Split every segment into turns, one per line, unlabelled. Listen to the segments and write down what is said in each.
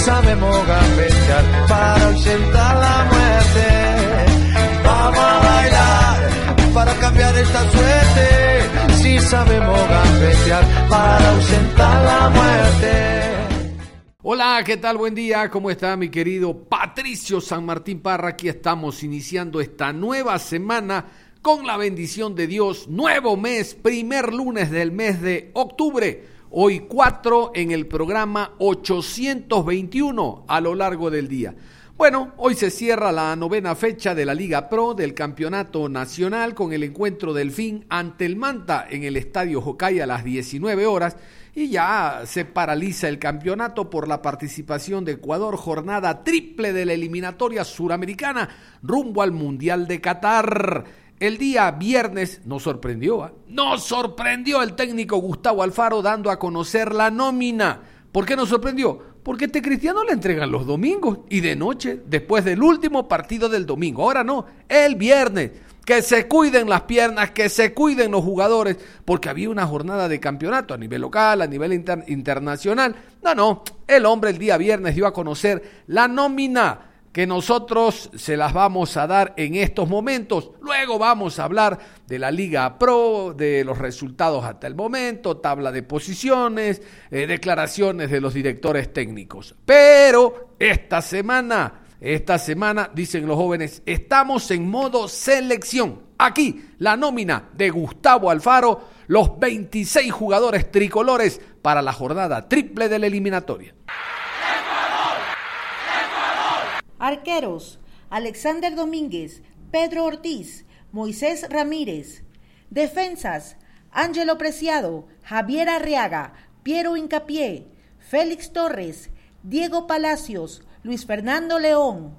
Sabemos gambetear para ausentar la muerte. Vamos a bailar para cambiar esta suerte. Si sabemos gambetear para ausentar la muerte.
Hola, ¿qué tal? Buen día, ¿cómo está mi querido Patricio San Martín Parra? Aquí estamos iniciando esta nueva semana con la bendición de Dios. Nuevo mes, primer lunes del mes de octubre. Hoy 4 en el programa 821 a lo largo del día. Bueno, hoy se cierra la novena fecha de la Liga Pro del Campeonato Nacional con el encuentro del fin ante el Manta en el Estadio Jocay a las 19 horas y ya se paraliza el campeonato por la participación de Ecuador, jornada triple de la eliminatoria suramericana rumbo al Mundial de Qatar. El día viernes nos sorprendió, ¿ah? nos sorprendió el técnico Gustavo Alfaro dando a conocer la nómina. ¿Por qué nos sorprendió? Porque este cristiano le entregan los domingos y de noche, después del último partido del domingo. Ahora no, el viernes. Que se cuiden las piernas, que se cuiden los jugadores, porque había una jornada de campeonato a nivel local, a nivel internacional. No, no, el hombre el día viernes dio a conocer la nómina que nosotros se las vamos a dar en estos momentos. Luego vamos a hablar de la Liga Pro, de los resultados hasta el momento, tabla de posiciones, eh, declaraciones de los directores técnicos. Pero esta semana, esta semana, dicen los jóvenes, estamos en modo selección. Aquí la nómina de Gustavo Alfaro, los 26 jugadores tricolores para la jornada triple de la eliminatoria.
Arqueros, Alexander Domínguez, Pedro Ortiz, Moisés Ramírez. Defensas, Ángelo Preciado, Javier Arriaga, Piero Incapié, Félix Torres, Diego Palacios, Luis Fernando León,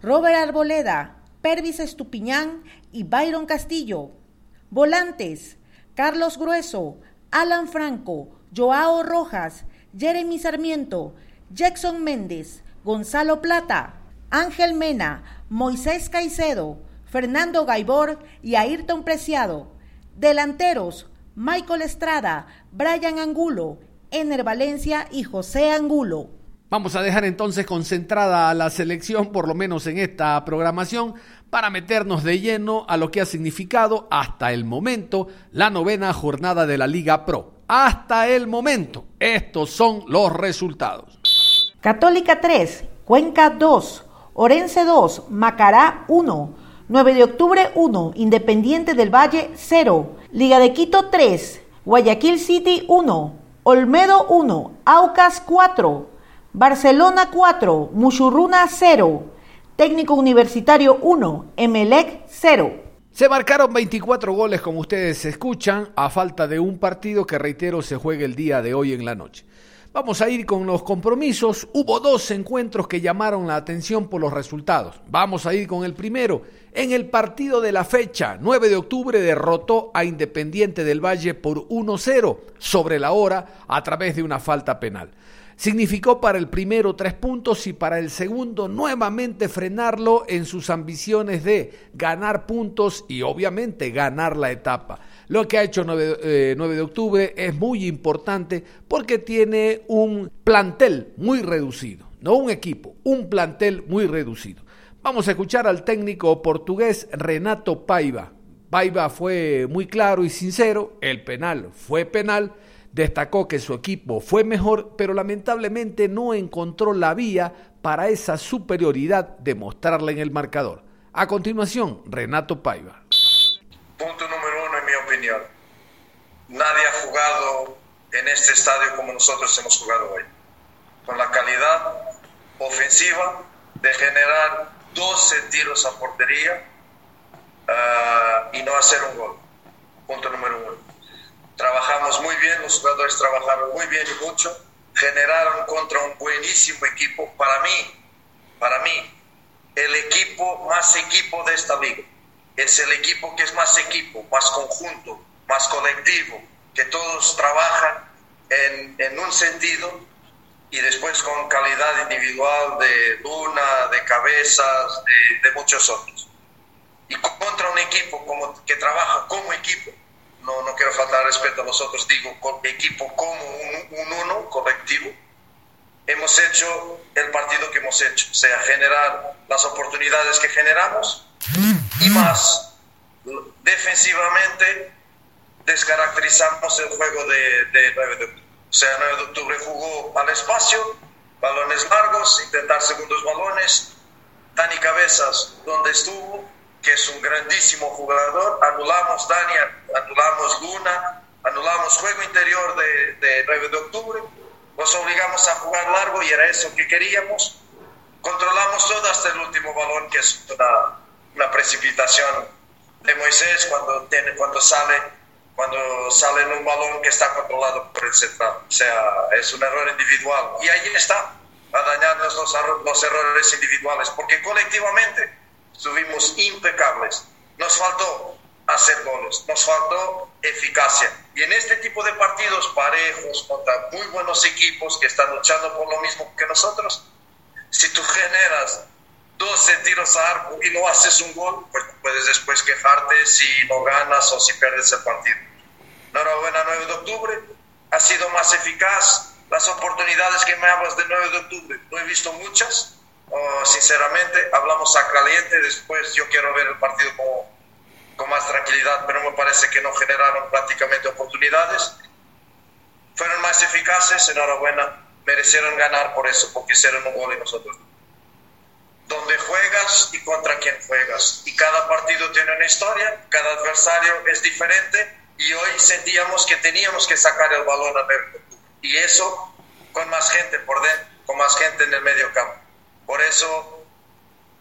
Robert Arboleda, Pervis Estupiñán y Byron Castillo. Volantes, Carlos Grueso, Alan Franco, Joao Rojas, Jeremy Sarmiento, Jackson Méndez, Gonzalo Plata. Ángel Mena, Moisés Caicedo, Fernando Gaibor y Ayrton Preciado. Delanteros, Michael Estrada, Brian Angulo, Ener Valencia y José Angulo.
Vamos a dejar entonces concentrada a la selección, por lo menos en esta programación, para meternos de lleno a lo que ha significado hasta el momento la novena jornada de la Liga Pro. Hasta el momento, estos son los resultados.
Católica 3, Cuenca 2, Orense 2, Macará 1, 9 de octubre 1, Independiente del Valle 0, Liga de Quito 3, Guayaquil City 1, Olmedo 1, Aucas 4, Barcelona 4, Muchurruna 0, Técnico Universitario 1, Emelec 0.
Se marcaron 24 goles, como ustedes escuchan, a falta de un partido que, reitero, se juegue el día de hoy en la noche. Vamos a ir con los compromisos. Hubo dos encuentros que llamaron la atención por los resultados. Vamos a ir con el primero. En el partido de la fecha, 9 de octubre, derrotó a Independiente del Valle por 1-0 sobre la hora a través de una falta penal. Significó para el primero tres puntos y para el segundo nuevamente frenarlo en sus ambiciones de ganar puntos y obviamente ganar la etapa. Lo que ha hecho 9, eh, de octubre es muy importante porque tiene un plantel muy reducido, no un equipo, un plantel muy reducido. Vamos a escuchar al técnico portugués Renato Paiva. Paiva fue muy claro y sincero, el penal fue penal, destacó que su equipo fue mejor, pero lamentablemente no encontró la vía para esa superioridad de mostrarla en el marcador. A continuación, Renato Paiva.
Punto número uno, en mi opinión. Nadie ha jugado en este estadio como nosotros hemos jugado hoy. Con la calidad ofensiva de generar 12 tiros a portería ah, y no hacer un gol. Punto número uno. Trabajamos muy bien, los jugadores trabajaron muy bien y mucho, generaron contra un buenísimo equipo. Para mí, para mí, el equipo más equipo de esta liga. Es el equipo que es más equipo, más conjunto, más colectivo, que todos trabajan en, en un sentido y después con calidad individual de Luna, de Cabezas, de, de muchos otros. Y contra un equipo como, que trabaja como equipo, no, no quiero faltar respeto a los otros, digo equipo como un, un uno colectivo, hemos hecho el partido que hemos hecho, o sea, generar las oportunidades que generamos y más defensivamente descaracterizamos el juego de, de 9 de octubre. O sea, 9 de octubre jugó al espacio, balones largos, intentar segundos balones. Dani Cabezas, donde estuvo, que es un grandísimo jugador, anulamos Dani, anulamos Luna, anulamos juego interior de, de 9 de octubre nos obligamos a jugar largo y era eso que queríamos. Controlamos todo hasta el último balón, que es una, una precipitación de Moisés cuando, tiene, cuando, sale, cuando sale en un balón que está controlado por el central. O sea, es un error individual. Y ahí está, a dañarnos los, los errores individuales, porque colectivamente estuvimos impecables. Nos faltó hacer goles. Nos faltó eficacia. Y en este tipo de partidos parejos, contra muy buenos equipos que están luchando por lo mismo que nosotros, si tú generas 12 tiros a arco y no haces un gol, pues puedes después quejarte si no ganas o si pierdes el partido. Enhorabuena 9 de octubre, ha sido más eficaz. Las oportunidades que me hablas de 9 de octubre, no he visto muchas. Oh, sinceramente, hablamos a caliente, después yo quiero ver el partido como con más tranquilidad, pero me parece que no generaron prácticamente oportunidades. Fueron más eficaces, enhorabuena, merecieron ganar por eso, porque hicieron un gol y nosotros. Donde juegas y contra quién juegas. Y cada partido tiene una historia, cada adversario es diferente y hoy sentíamos que teníamos que sacar el balón a ver. Y eso con más gente por dentro, con más gente en el medio campo. Por eso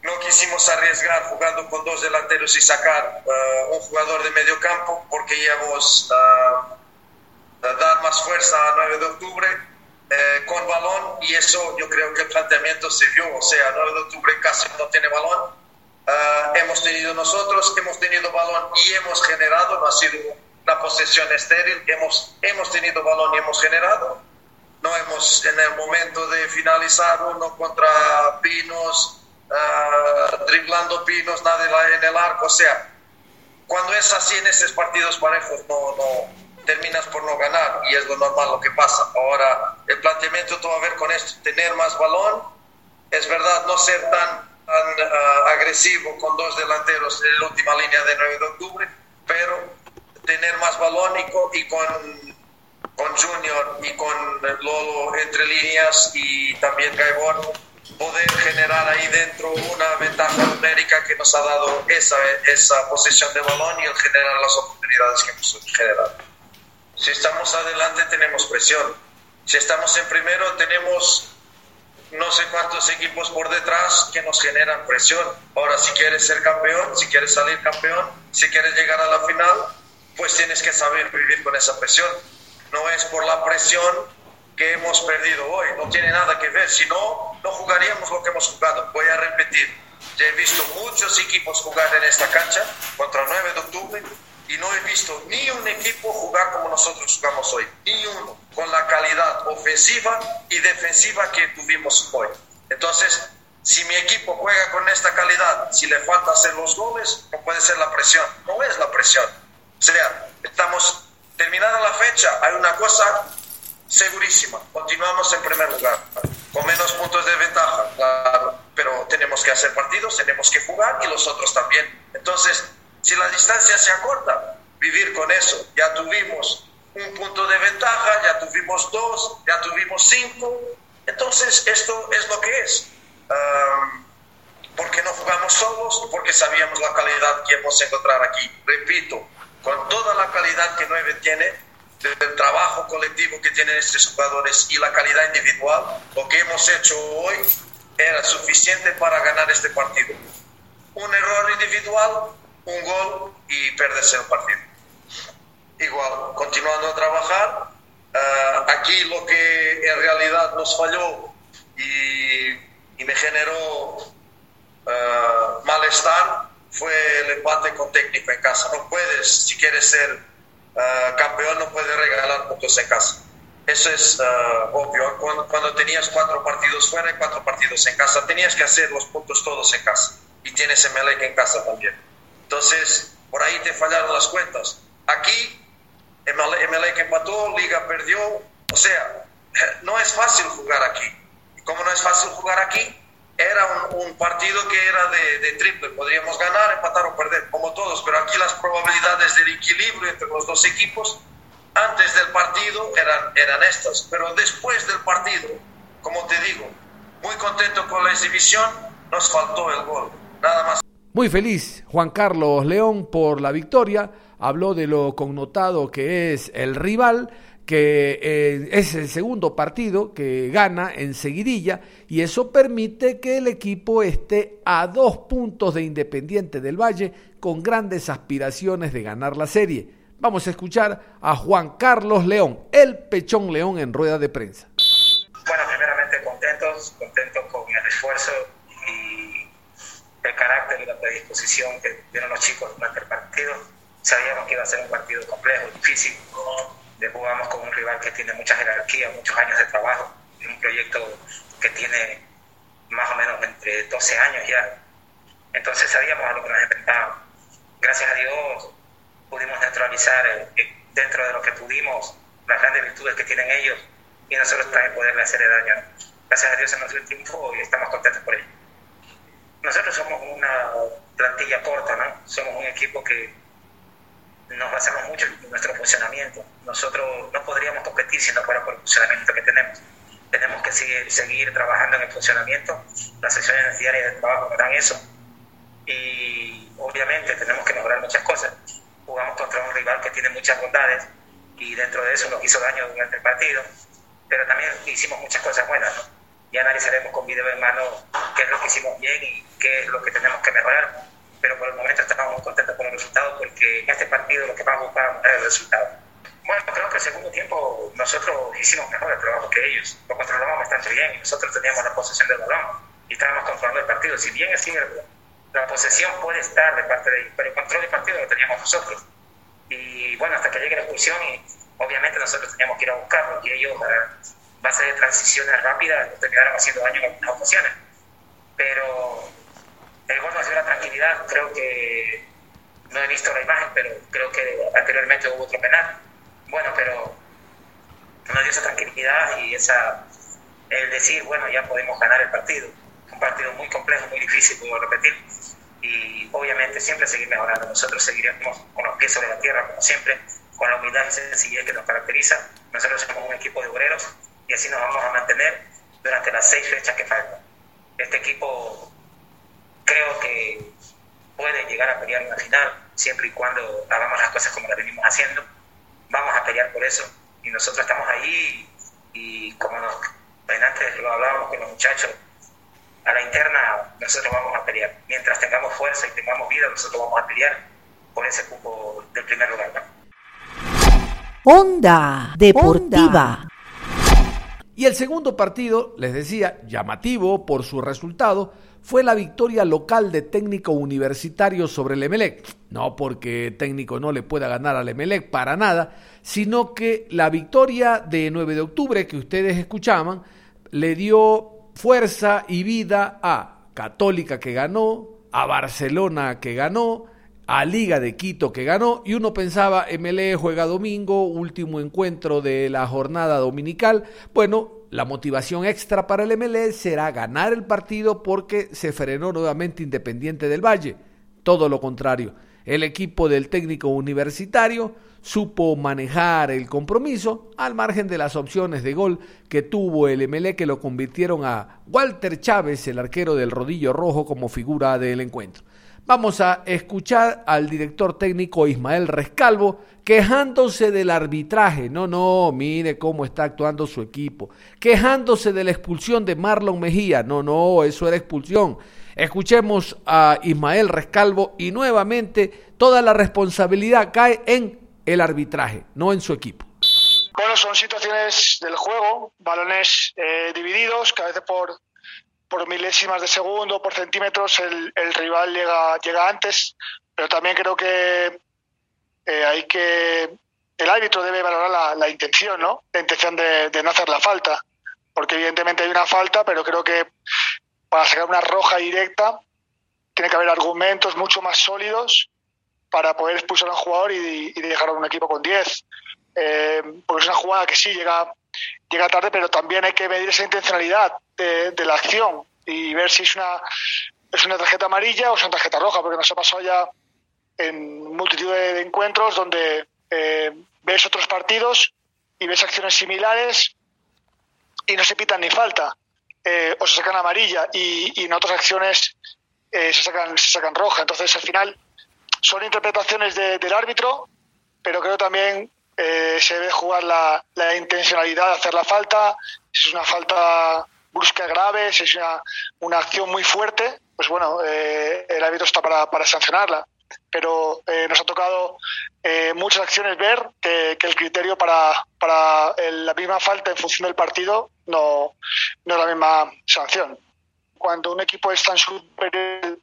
no quisimos arriesgar jugando con dos delanteros y sacar uh, un jugador de medio campo porque íbamos a dar más fuerza a 9 de octubre eh, con balón y eso yo creo que el planteamiento se vio, o sea, 9 de octubre casi no tiene balón, hemos tenido nosotros, hemos tenido balón y hemos generado, no ha sido una posesión estéril, hemos, hemos tenido balón y hemos generado, no hemos en el momento de finalizar uno contra Pinos, uh, driblando pinos, nada en el arco, o sea, cuando es así en esos partidos parejos no, terminas por no ganar y es lo normal lo que pasa. Ahora, el planteamiento todo a ver con esto, tener más balón, es verdad, no ser tan, uh, agresivo con dos delanteros en la última línea de 9 de octubre, pero tener más balón y con, con Junior y con Lolo entre líneas y también Gaibor poder generar ahí dentro una ventaja numérica que nos ha dado esa, esa posición de balón y el generar las oportunidades que hemos generado. Si estamos adelante tenemos presión. Si estamos en primero tenemos no sé cuántos equipos por detrás que nos generan presión. Ahora, si quieres ser campeón, si quieres salir campeón, si quieres llegar a la final, pues tienes que saber vivir con esa presión. No es por la presión que hemos perdido hoy, no tiene nada que ver, si no, no jugaríamos lo que hemos jugado. Voy a repetir, ya he visto muchos equipos jugar en esta cancha contra el 9 de octubre y no he visto ni un equipo jugar como nosotros jugamos hoy, ni uno, con la calidad ofensiva y defensiva que tuvimos hoy. Entonces, si mi equipo juega con esta calidad, si le falta hacer los goles, no puede ser la presión, no es la presión. O sea, estamos terminada la fecha, hay una cosa segurísima. Continuamos en primer lugar, con menos puntos de ventaja, claro, pero tenemos que hacer partidos, tenemos que jugar y los otros también. Entonces, si la distancia se acorta, vivir con eso. Ya tuvimos un punto de ventaja, ya tuvimos dos, ya tuvimos cinco. Entonces, esto es lo que es. Um, porque no jugamos solos, porque sabíamos la calidad que hemos encontrar aquí. Repito, con toda la calidad que 9 tiene, del trabajo colectivo que tienen estos jugadores y la calidad individual, lo que hemos hecho hoy era suficiente para ganar este partido. Un error individual, un gol y perderse el partido. Igual, continuando a trabajar, uh, aquí lo que en realidad nos falló y, y me generó uh, malestar fue el empate con técnico en casa. No puedes, si quieres ser uh, campeón, no puedes regalar puntos en casa. Eso es uh, obvio. Cuando, cuando, tenías cuatro partidos fuera y cuatro partidos en casa, tenías que hacer los puntos todos en casa. Y tienes Emelec en casa también. Entonces, por ahí te fallaron las cuentas. Aquí, Emelec empató, Liga perdió. O sea, no es fácil jugar aquí. Y como no es fácil jugar aquí, era un, partido que era de, de, triple. Podríamos ganar, empatar o perder, como todos. Pero aquí las probabilidades del equilibrio entre los dos equipos antes del partido eran, eran estas, pero después del partido, como te digo, muy contento con la exhibición, nos faltó el gol, nada más.
Muy feliz Juan Carlos León por la victoria, habló de lo connotado que es el rival, que eh, es el segundo partido que gana en seguidilla y eso permite que el equipo esté a dos puntos de Independiente del Valle con grandes aspiraciones de ganar la serie. Vamos a escuchar a Juan Carlos León, el Pechón León en rueda de prensa.
Bueno, primeramente contentos, contentos con el esfuerzo y el carácter y la predisposición que dieron los chicos durante el partido. Sabíamos que iba a ser un partido complejo, difícil. Le jugamos con un rival que tiene mucha jerarquía, muchos años de trabajo, un proyecto que tiene más o menos entre 12 años ya. Entonces sabíamos a lo que nos enfrentábamos. Gracias a Dios pudimos neutralizar eh, dentro de lo que pudimos las grandes virtudes que tienen ellos y nosotros también poderle hacer daño. Gracias a Dios se nos dio el triunfo y estamos contentos por ello. Nosotros somos una plantilla corta, ¿no? Somos un equipo que nos basamos mucho en nuestro funcionamiento. Nosotros no podríamos competir si no fuera por el funcionamiento que tenemos. Tenemos que seguir, seguir trabajando en el funcionamiento. Las sesiones diarias de trabajo nos dan eso. Y obviamente tenemos que mejorar muchas cosas jugamos contra un rival que tiene muchas bondades y dentro de eso nos hizo daño durante el partido, pero también hicimos muchas cosas buenas. ¿no? Ya analizaremos con video en mano qué es lo que hicimos bien y qué es lo que tenemos que mejorar, pero por el momento estamos muy contentos con el resultado porque en este partido lo que vamos a buscar es el resultado. Bueno, creo que el segundo tiempo nosotros hicimos mejor el trabajo que ellos, lo controlamos bastante bien nosotros teníamos la posesión del balón y estábamos controlando el partido. Si bien es cierto, la posesión puede estar de parte de ellos, pero el control del partido lo teníamos nosotros. Y bueno, hasta que llegue la expulsión, y obviamente nosotros teníamos que ir a buscarlo, y ellos, a base de transiciones rápidas, terminaron haciendo daño en algunas ocasiones. Pero dio la tranquilidad, creo que no he visto la imagen, pero creo que anteriormente hubo otro penal. Bueno, pero nos dio esa tranquilidad y esa el decir, bueno, ya podemos ganar el partido. Un partido muy complejo, muy difícil, puedo repetir, y obviamente siempre seguir mejorando. Nosotros seguiremos con los pies sobre la tierra, como siempre, con la humildad y sencillez que nos caracteriza. Nosotros somos un equipo de obreros y así nos vamos a mantener durante las seis fechas que faltan. Este equipo creo que puede llegar a pelear una final siempre y cuando hagamos las cosas como las venimos haciendo. Vamos a pelear por eso y nosotros estamos ahí y como nos, antes lo hablábamos con los muchachos, a la interna nosotros vamos a pelear. Mientras tengamos fuerza y tengamos vida, nosotros vamos a pelear por ese cupo del primer lugar. ¿no?
Onda Deportiva.
Y el segundo partido, les decía, llamativo por su resultado, fue la victoria local de técnico universitario sobre el Emelec. No porque técnico no le pueda ganar al Emelec para nada, sino que la victoria de 9 de octubre que ustedes escuchaban le dio fuerza y vida a Católica que ganó, a Barcelona que ganó, a Liga de Quito que ganó y uno pensaba MLE juega domingo, último encuentro de la jornada dominical. Bueno, la motivación extra para el MLE será ganar el partido porque se frenó nuevamente Independiente del Valle. Todo lo contrario, el equipo del técnico universitario supo manejar el compromiso al margen de las opciones de gol que tuvo el MLE que lo convirtieron a Walter Chávez, el arquero del rodillo rojo, como figura del encuentro. Vamos a escuchar al director técnico Ismael Rescalvo quejándose del arbitraje. No, no, mire cómo está actuando su equipo. Quejándose de la expulsión de Marlon Mejía. No, no, eso era expulsión. Escuchemos a Ismael Rescalvo y nuevamente toda la responsabilidad cae en el arbitraje, no en su equipo.
Bueno, son situaciones del juego, balones eh, divididos, que a veces por, por milésimas de segundo, por centímetros, el, rival llega, llega antes, pero también creo que eh, hay que el árbitro debe valorar la, intención, ¿no? La intención de, no hacer la falta, porque evidentemente hay una falta, pero creo que para sacar una roja directa tiene que haber argumentos mucho más sólidos para poder expulsar a un jugador y, dejar a un equipo con 10. Eh, porque es una jugada que sí llega, llega tarde, pero también hay que medir esa intencionalidad de, la acción y ver si es una, es una tarjeta amarilla o es una tarjeta roja, porque nos ha pasado ya en multitud de, encuentros donde eh, ves otros partidos y ves acciones similares y no se pitan ni falta. Eh, o se sacan amarilla y, en otras acciones eh, se, sacan, se sacan roja. Entonces, al final, son interpretaciones del árbitro, pero creo también eh, se debe jugar la, intencionalidad de hacer la falta. Si es una falta brusca grave, si es una, una acción muy fuerte, pues bueno, el árbitro está para, para sancionarla pero eh, nos ha tocado eh, muchas acciones ver que, el criterio para, para la misma falta en función del partido no, no es la misma sanción. Cuando un equipo es tan superior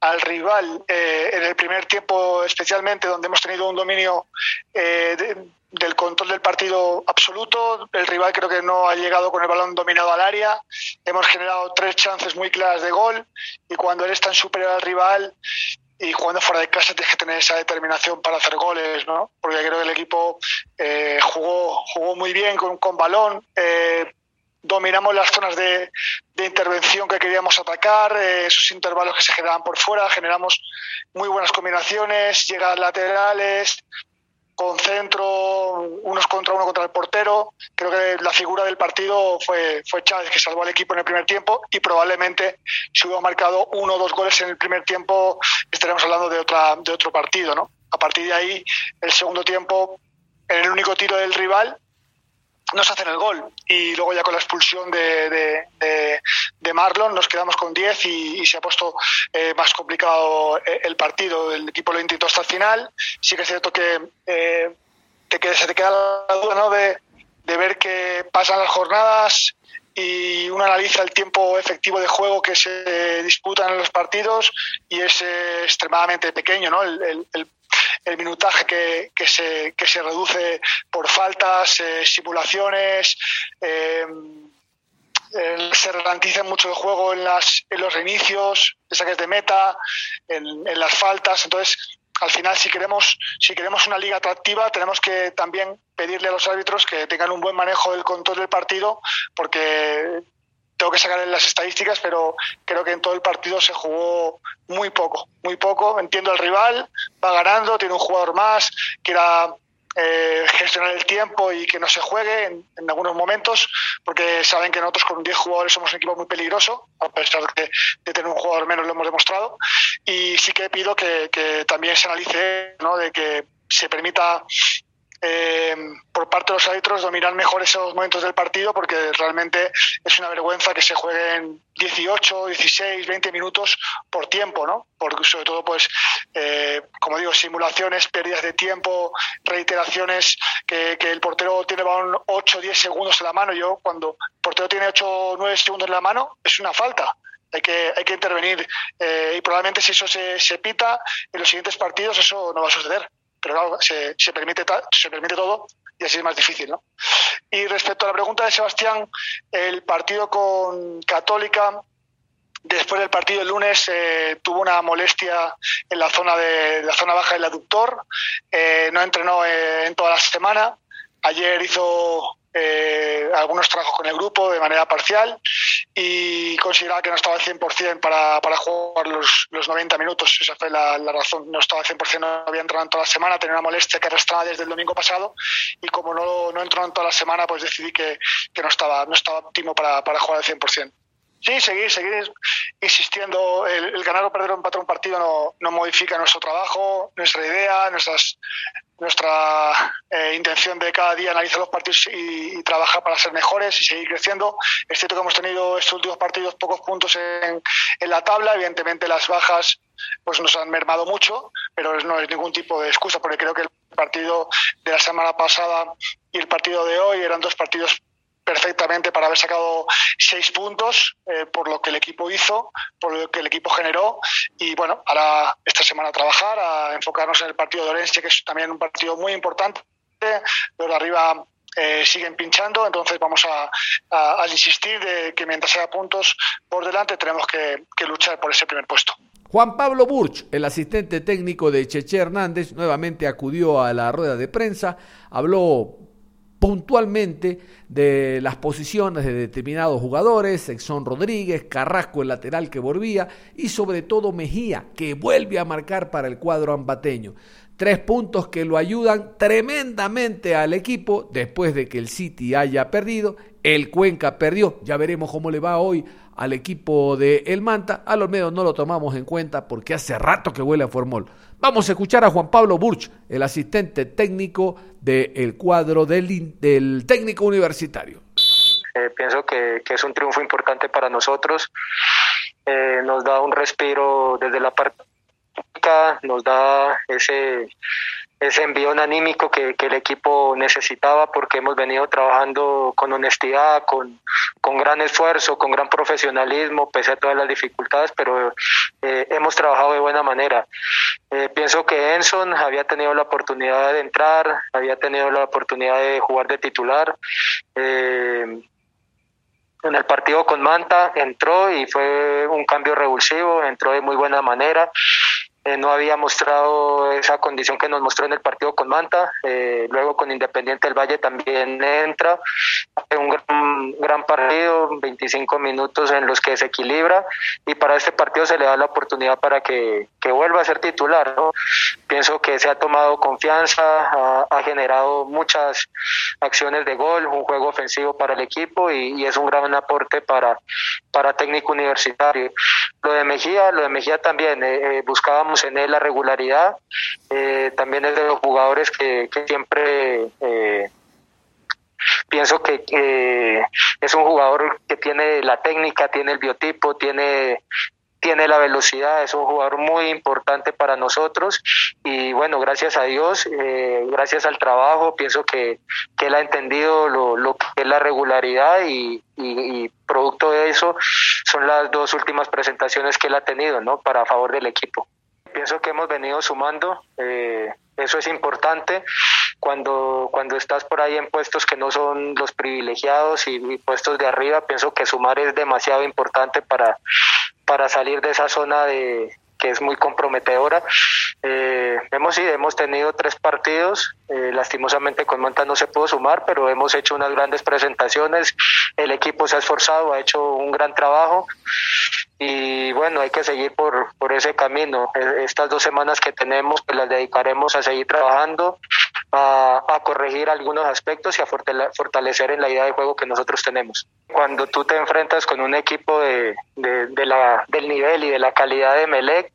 al rival eh, en el primer tiempo especialmente donde hemos tenido un dominio del control del partido absoluto el rival creo que no ha llegado con el balón dominado al área hemos generado tres chances muy claras de gol y cuando él es tan superior al rival y jugando fuera de casa tienes que tener esa determinación para hacer goles, ¿no? Porque creo que el equipo eh, jugó, jugó muy bien con, con balón, eh, dominamos las zonas de, de, intervención que queríamos atacar, eh, esos intervalos que se generaban por fuera, generamos muy buenas combinaciones, llegadas laterales, con centro, unos contra uno contra el portero. Creo que la figura del partido fue, fue Chávez, que salvó al equipo en el primer tiempo y probablemente si hubiera marcado uno o dos goles en el primer tiempo estaremos hablando de, otra, de otro partido. ¿no? A partir de ahí, el segundo tiempo, en el único tiro del rival, nos hacen el gol. Y luego ya con la expulsión de, de, Marlon nos quedamos con 10 y, se ha puesto eh, más complicado eh, el partido. El equipo lo intentó hasta el final. Sí que es cierto que, eh, se te queda la duda ¿no? de, de ver que pasan las jornadas y uno analiza el tiempo efectivo de juego que se disputan en los partidos y es extremadamente pequeño, ¿no? El, el minutaje que, que, se, que se reduce por faltas, eh, simulaciones, eh, se ralentiza mucho el juego en, las, en los reinicios, en saques de meta, en, en las faltas. Entonces, al final, si queremos, si queremos una liga atractiva, tenemos que también pedirle a los árbitros que tengan un buen manejo del control del partido, porque tengo que sacar las estadísticas, pero creo que en todo el partido se jugó muy poco, muy poco. Entiendo al rival, va ganando, tiene un jugador más, quiera eh, gestionar el tiempo y que no se juegue en, algunos momentos, porque saben que nosotros con 10 jugadores somos un equipo muy peligroso, a pesar de, de, tener un jugador menos lo hemos demostrado. Y sí que pido que, que también se analice, ¿no? de que se permita eh, por parte de los árbitros dominar mejor esos momentos del partido porque realmente es una vergüenza que se jueguen 18, 16, 20 minutos por tiempo, ¿no? Porque sobre todo, pues, eh, como digo, simulaciones, pérdidas de tiempo, reiteraciones, que, el portero tiene 8, 10 segundos en la mano. Yo, cuando el portero tiene 8, 9 segundos en la mano, es una falta hay que, hay que intervenir eh, y probablemente si eso se, se pita en los siguientes partidos eso no va a suceder pero claro, se, se, permite, se permite todo y así es más difícil. ¿no? Y respecto a la pregunta de Sebastián, el partido con Católica, después del partido el lunes, eh, tuvo una molestia en la zona, de, la zona baja del aductor, eh, no entrenó eh, en toda la semana. Ayer hizo eh, algunos trabajos con el grupo de manera parcial y consideraba que no estaba al 100% para, para jugar los, los 90 minutos. Esa fue la, razón. No estaba al 100%, no había entrado en toda la semana, tenía una molestia que arrastraba desde el domingo pasado y como no, no entró en toda la semana, pues decidí que, que no, estaba, no estaba óptimo para, para jugar al 100%. Sí, seguir, seguir insistiendo. El, ganar o perder un partido no, no, modifica nuestro trabajo, nuestra idea, nuestras, nuestra eh, intención de cada día analizar los partidos y, trabajar para ser mejores y seguir creciendo. Es cierto que hemos tenido estos últimos partidos pocos puntos en, en la tabla. Evidentemente las bajas pues nos han mermado mucho, pero no es ningún tipo de excusa porque creo que el partido de la semana pasada y el partido de hoy eran dos partidos perfectamente para haber sacado seis puntos eh, por lo que el equipo hizo, por lo que el equipo generó. Y bueno, ahora esta semana trabajar, a enfocarnos en el partido de Orense, que es también un partido muy importante. Los arriba eh, siguen pinchando, entonces vamos a, insistir de que mientras haya puntos por delante tenemos que, que luchar por ese primer puesto.
Juan Pablo Burch, el asistente técnico de Cheche Hernández, nuevamente acudió a la rueda de prensa, habló puntualmente de las posiciones de determinados jugadores, Exxon Rodríguez, Carrasco el lateral que volvía y sobre todo Mejía que vuelve a marcar para el cuadro ambateño. Tres puntos que lo ayudan tremendamente al equipo después de que el City haya perdido. El Cuenca perdió. Ya veremos cómo le va hoy al equipo de El Manta. A los medios no lo tomamos en cuenta porque hace rato que huele a Formol. Vamos a escuchar a Juan Pablo Burch, el asistente técnico del cuadro del, técnico universitario.
Eh, pienso que, es un triunfo importante para nosotros. Eh, nos da un respiro desde la parte nos da ese ese envío anímico que, el equipo necesitaba porque hemos venido trabajando con honestidad, con, gran esfuerzo, con gran profesionalismo, pese a todas las dificultades, pero eh, hemos trabajado de buena manera. Eh, pienso que Enson había tenido la oportunidad de entrar, había tenido la oportunidad de jugar de titular. Eh, en el partido con Manta entró y fue un cambio revulsivo, entró de muy buena manera. Eh, no había mostrado esa condición que nos mostró en el partido con Manta, eh, luego con Independiente del Valle también entra, un gran, gran, partido, 25 minutos en los que se equilibra y para este partido se le da la oportunidad para que, que vuelva a ser titular. ¿no? Pienso que se ha tomado confianza, ha, ha, generado muchas acciones de gol, un juego ofensivo para el equipo y, y es un gran aporte para, para técnico universitario. Lo de Mejía, lo de Mejía también, eh, eh, buscábamos en él la regularidad, eh, también es de los jugadores que, siempre pienso que es un jugador que tiene la técnica, tiene el biotipo, tiene tiene la velocidad, es un jugador muy importante para nosotros y bueno, gracias a Dios, eh, gracias al trabajo, pienso que, que él ha entendido lo, lo, que es la regularidad y, y, producto de eso son las dos últimas presentaciones que él ha tenido, ¿no? Para favor del equipo. Pienso que hemos venido sumando, eh, eso es importante cuando, cuando estás por ahí en puestos que no son los privilegiados y, puestos de arriba, pienso que sumar es demasiado importante para, para salir de esa zona de que es muy comprometedora. Eh, hemos, sí, hemos tenido tres partidos, eh, lastimosamente con Manta no se pudo sumar, pero hemos hecho unas grandes presentaciones, el equipo se ha esforzado, ha hecho un gran trabajo y bueno, hay que seguir por, por ese camino. E, estas dos semanas que tenemos, pues las dedicaremos a seguir trabajando, a, a corregir algunos aspectos y a fortalecer en la idea de juego que nosotros tenemos. Cuando tú te enfrentas con un equipo de, de, de la, del nivel y de la calidad de Melec,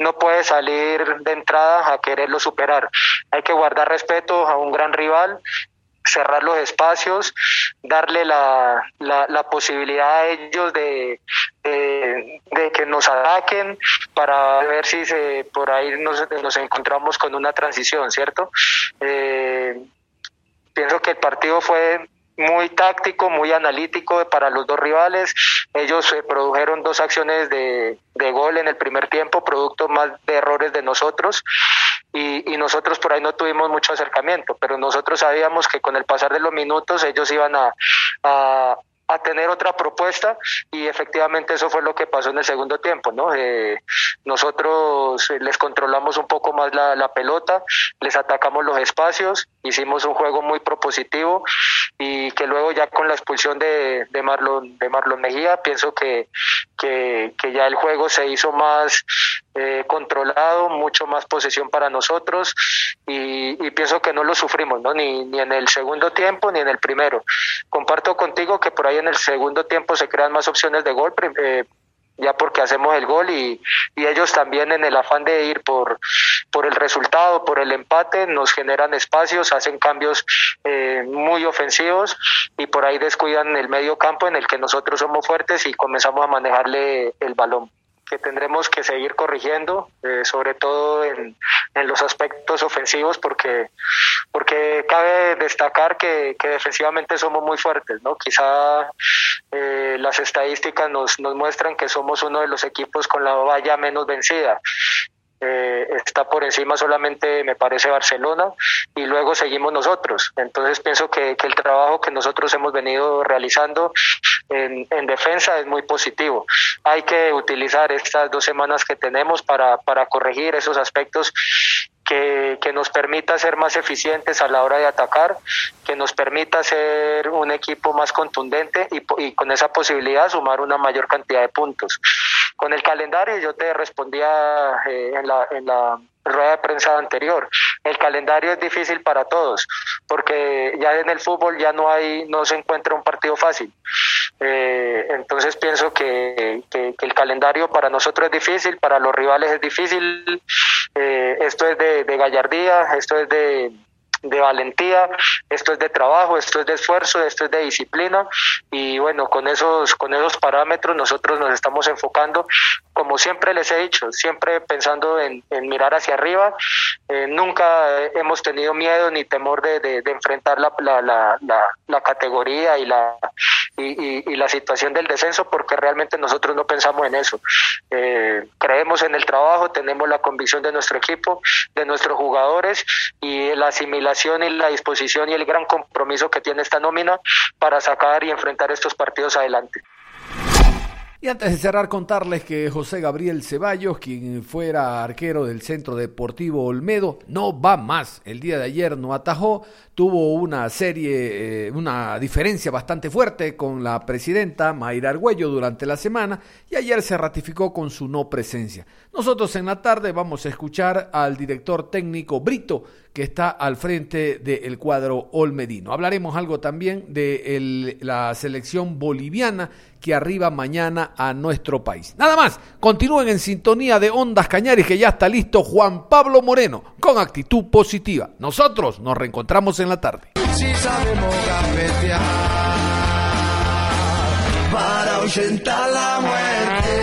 no puedes salir de entrada a quererlo superar. Hay que guardar respeto a un gran rival cerrar los espacios, darle la, la, posibilidad a ellos de, de, que nos ataquen para ver si se, por ahí nos, nos encontramos con una transición, ¿cierto? Eh, pienso que el partido fue muy táctico, muy analítico para los dos rivales. Ellos eh, produjeron dos acciones de, de, gol en el primer tiempo, producto más de errores de nosotros. Y, nosotros por ahí no tuvimos mucho acercamiento, pero nosotros sabíamos que con el pasar de los minutos ellos iban a a tener otra propuesta y efectivamente eso fue lo que pasó en el segundo tiempo, ¿no? Eh, nosotros les controlamos un poco más la, la, pelota, les atacamos los espacios, hicimos un juego muy propositivo y que luego ya con la expulsión de, de Marlon de Marlon Mejía pienso que, que, ya el juego se hizo más eh, controlado, mucho más posesión para nosotros y, pienso que no lo sufrimos, ¿no? Ni, ni en el segundo tiempo ni en el primero. Comparto contigo que por ahí en el segundo tiempo se crean más opciones de gol. Eh, ya porque hacemos el gol y, y, ellos también en el afán de ir por, por el resultado, por el empate, nos generan espacios, hacen cambios eh, muy ofensivos y por ahí descuidan el medio campo en el que nosotros somos fuertes y comenzamos a manejarle el balón que tendremos que seguir corrigiendo, eh, sobre todo en, en, los aspectos ofensivos, porque, porque cabe destacar que, que defensivamente somos muy fuertes, ¿no? Quizá eh, las estadísticas nos, nos muestran que somos uno de los equipos con la valla menos vencida eh, está por encima solamente, me parece, Barcelona, y luego seguimos nosotros. Entonces pienso que, el trabajo que nosotros hemos venido realizando en, en, defensa es muy positivo. Hay que utilizar estas dos semanas que tenemos para, corregir esos aspectos que, nos permita ser más eficientes a la hora de atacar, que nos permita ser un equipo más contundente y, con esa posibilidad sumar una mayor cantidad de puntos. Con el calendario yo te respondía eh, en, la, en la rueda de prensa anterior. El calendario es difícil para todos, porque ya en el fútbol ya no hay, no se encuentra un partido fácil. Eh, entonces pienso que, que, el calendario para nosotros es difícil, para los rivales es difícil. Eh, esto es de, de gallardía, esto es de, de valentía, esto es de trabajo, esto es de esfuerzo, esto es de disciplina. Y bueno, con esos, con esos parámetros nosotros nos estamos enfocando, como siempre les he dicho, siempre pensando en, mirar hacia arriba, eh, nunca hemos tenido miedo ni temor de, enfrentar la, la, la, categoría y la, y, la situación del descenso porque realmente nosotros no pensamos en eso. Eh, creemos en el trabajo, tenemos la convicción de nuestro equipo, de nuestros jugadores y la asimilación y la disposición y el gran compromiso que tiene esta nómina para sacar y enfrentar estos partidos adelante.
Y antes de cerrar, contarles que José Gabriel Ceballos, quien fuera arquero del Centro Deportivo Olmedo, no va más. El día de ayer no atajó, tuvo una serie, eh, una diferencia bastante fuerte con la presidenta Mayra Argüello durante la semana y ayer se ratificó con su no presencia. Nosotros en la tarde vamos a escuchar al director técnico Brito, que está al frente del cuadro olmedino. Hablaremos algo también de la selección boliviana que arriba mañana a nuestro país. Nada más, continúen en sintonía de Ondas Cañaris que ya está listo Juan Pablo Moreno con actitud positiva. Nosotros nos reencontramos en la tarde.
Si sabemos para la muerte.